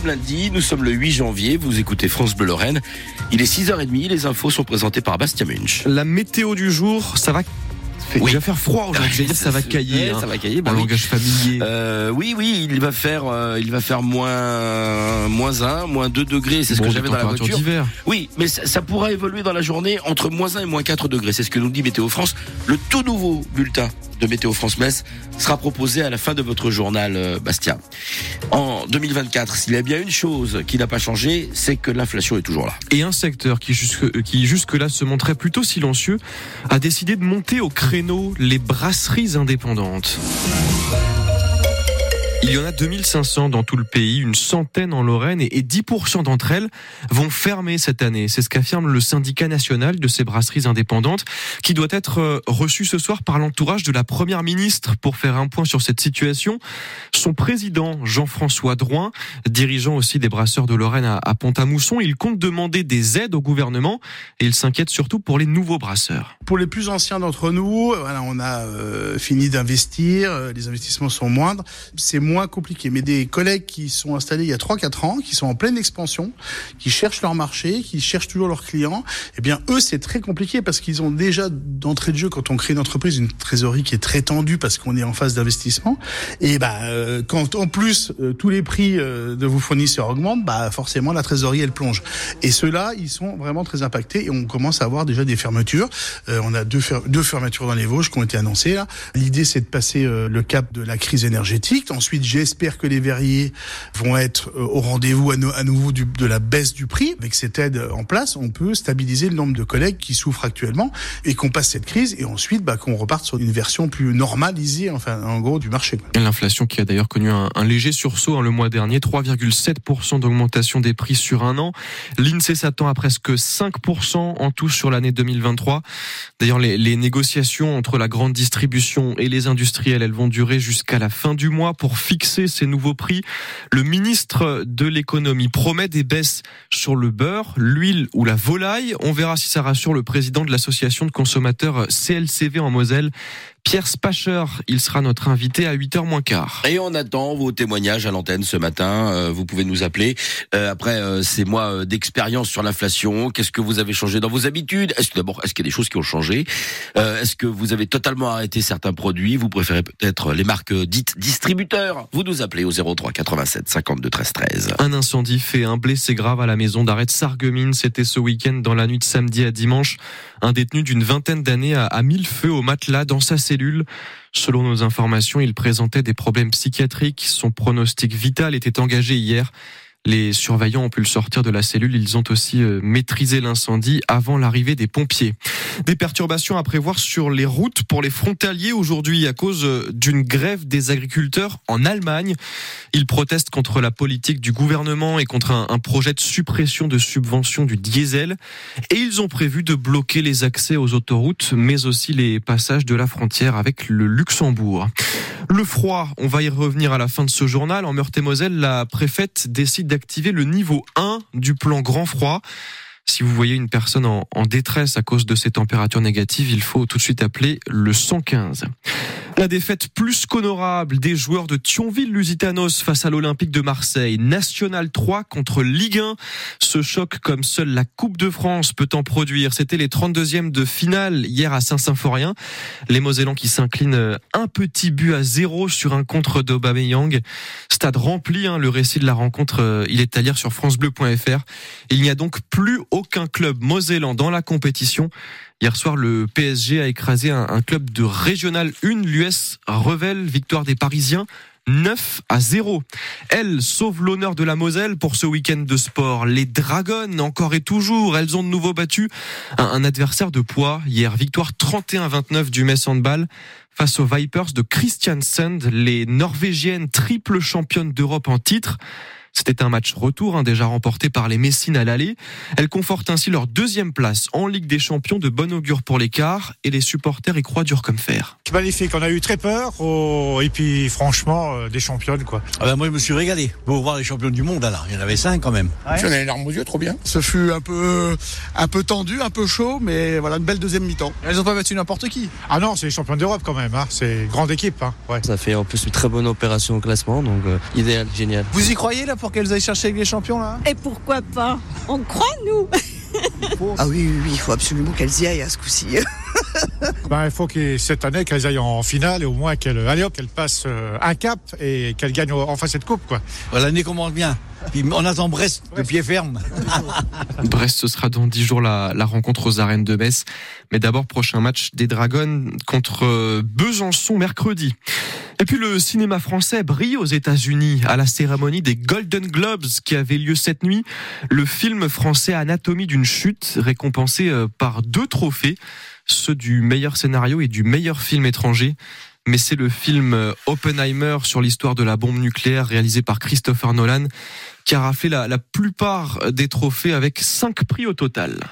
sommes lundi, nous sommes le 8 janvier, vous écoutez France Bleu Lorraine. Il est 6h30, les infos sont présentées par Bastien Munch. La météo du jour, ça va fait Oui. déjà faire froid aujourd'hui. Ça va cailler. Hein, ça va cailler, bah en oui. langage familier. Euh, oui, oui, il va faire, euh, il va faire moins, moins 1, moins 2 degrés, c'est ce Bon, que j'avais dans la voiture. d'hiver. Oui, mais ça, ça pourra évoluer dans la journée entre moins 1 et moins 4 degrés. C'est ce que nous dit Météo France. Le tout nouveau bulletin de Météo France Metz sera proposé à la fin de votre journal, euh, Bastien. En 2024, s'il y a bien une chose qui n'a pas changé, c'est que l'inflation est toujours là. Et un secteur qui qui jusque-là se montrait plutôt silencieux a décidé de monter au créneau les brasseries indépendantes. Il y en a 2500 dans tout le pays, une centaine en Lorraine et et 10% d'entre elles vont fermer cette année. C'est ce qu'affirme le syndicat national de ces brasseries indépendantes qui doit être euh, reçu ce soir par l'entourage de la première ministre pour faire un point sur cette situation. Son président, Jean-François Drouin, dirigeant aussi des brasseurs de Lorraine à, Pont-à-Mousson, il compte demander des aides au gouvernement et il s'inquiète surtout pour les nouveaux brasseurs. Pour les plus anciens d'entre nous, on a euh, fini d'investir, euh, les investissements sont moindres, c'est moins compliqué. Mais des collègues qui sont installés il y a 3-4 ans, qui sont en pleine expansion, qui cherchent leur marché, qui cherchent toujours leurs clients, eh bien eux c'est très compliqué parce qu'ils ont déjà d'entrée de jeu quand on crée une entreprise une trésorerie qui est très tendue parce qu'on est en phase d'investissement. Et bah euh, quand en plus euh, tous les prix euh, de vos fournisseurs augmentent, bah forcément la trésorerie elle plonge. Et ceux-là ils sont vraiment très impactés et on commence à avoir déjà des fermetures. Euh, on a deux, fer- deux fermetures dans les Vosges qui ont été annoncées. L'idée c'est de passer euh, le cap de la crise énergétique. Ensuite j'espère que les verriers vont être euh, au rendez-vous à, no- à nouveau du- de la baisse du prix. Avec cette aide en place, on peut stabiliser le nombre de collègues qui souffrent actuellement et qu'on passe cette crise et ensuite bah, qu'on reparte sur une version plus normalisée, enfin en gros du marché. L'inflation qui a d'ailleurs connu un, un léger sursaut hein, le mois dernier, 3,7% d'augmentation des prix sur un an. L'INSEE s'attend à presque 5% en tout sur l'année 2023. D'ailleurs, les, les négociations entre la grande distribution et les industriels, elles vont durer jusqu'à la fin du mois pour fixer ces nouveaux prix. Le ministre de l'économie promet des baisses sur le beurre, l'huile ou la volaille. On verra si ça rassure le président de l'association de consommateurs CLCV en Moselle. Pierre Spacher, il sera notre invité à 8h moins quart. Et on attend vos témoignages à l'antenne ce matin. Euh, vous pouvez nous appeler. Euh, après euh, ces mois d'expérience sur l'inflation, qu'est-ce que vous avez changé dans vos habitudes? Est-ce que d'abord, est-ce qu'il y a des choses qui ont changé? Euh, Est-ce que vous avez totalement arrêté certains produits? Vous préférez peut-être les marques dites distributeurs Vous nous appelez au 03 87 52 13 13. Un incendie fait un blessé grave à la maison d'arrêt de. C'était ce week-end dans la nuit de samedi à dimanche. Un détenu d'une vingtaine d'années a, a mis le feu au matelas dans sa cellule. Selon nos informations, il présentait des problèmes psychiatriques. Son pronostic vital était engagé hier. Les surveillants ont pu le sortir de la cellule. Ils ont aussi euh, maîtrisé l'incendie avant l'arrivée des pompiers. Des perturbations à prévoir sur les routes pour les frontaliers aujourd'hui à cause euh, d'une grève des agriculteurs en Allemagne. Ils protestent contre la politique du gouvernement et contre un, projet de suppression de subventions du diesel. Et ils ont prévu de bloquer les accès aux autoroutes, mais aussi les passages de la frontière avec le Luxembourg. Le froid, on va y revenir à la fin de ce journal. En Meurthe-et-Moselle, la préfète décide d'activer le niveau 1 du plan grand froid. Si vous voyez une personne en, détresse à cause de ces températures négatives, il faut tout de suite appeler le 115. La défaite plus qu'honorable des joueurs de Thionville-Lusitanos face à l'Olympique de Marseille. National 3 contre Ligue 1. Ce choc comme seule la Coupe de France peut en produire. C'était les 32e de finale hier à Saint-Symphorien. Les Mosellans qui s'inclinent un petit but à zéro sur un contre d'Aubameyang. Stade rempli, hein, le récit de la rencontre, euh, il est à lire sur francebleu.fr. Il n'y a donc plus aucun club mosellan dans la compétition. Hier soir, le PSG a écrasé un, club de Régional 1, l'US Revel, victoire des Parisiens. 9 à 0. Elle sauve l'honneur de la Moselle pour ce week-end de sport. Les Dragons, encore et toujours, elles ont de nouveau battu un, un adversaire de poids. Hier, victoire 31-29 du Metz Handball face aux Vipers de Christiansand, les Norvégiennes triple championnes d'Europe en titre. C'était un match retour hein, déjà remporté par les Messines à l'aller. Elles confortent ainsi leur deuxième place en Ligue des Champions de bon augure pour l'écart et les supporters y croient dur comme fer. Magnifique, on a eu très peur oh, et puis franchement euh, des championnes quoi. Ah ben moi je me suis régalé pour voir les champions du monde là. Il y en avait cinq quand même. J'en ai les larmes aux yeux, trop bien. Ce fut un peu, un peu tendu, un peu chaud, mais voilà, une belle deuxième mi-temps. Elles ont pas battu n'importe qui. Ah non, c'est les champions d'Europe quand même, hein. c'est une grande équipe. Hein. Ouais. Ça fait en plus une très bonne opération au classement, donc euh, idéal, génial. Vous y croyez là pour pour qu'elles aillent chercher avec les champions là Et pourquoi pas On croit, nous Ah oui, oui, oui, il faut absolument qu'elles y aillent à ce coup-ci. Ben, il faut que cette année qu'elles aillent en finale et au moins qu'elles allez hop, qu'elles passent euh, un cap et qu'elles gagnent enfin cette coupe quoi. L'année commence bien. Puis on attend Brest de pied ferme. Brest, ce sera dans 10 jours la, la rencontre aux arènes de Metz. Mais d'abord, prochain match des Dragons contre euh, Besançon mercredi. Et puis le cinéma français brille aux États-Unis à la cérémonie des Golden Globes qui avait lieu cette nuit. Le film français Anatomie d'une chute récompensé euh, par deux trophées, ceux du meilleur scénario et du meilleur film étranger. Mais c'est le film euh, Oppenheimer sur l'histoire de la bombe nucléaire réalisé par Christopher Nolan qui a raflé la, la plupart des trophées avec cinq prix au total.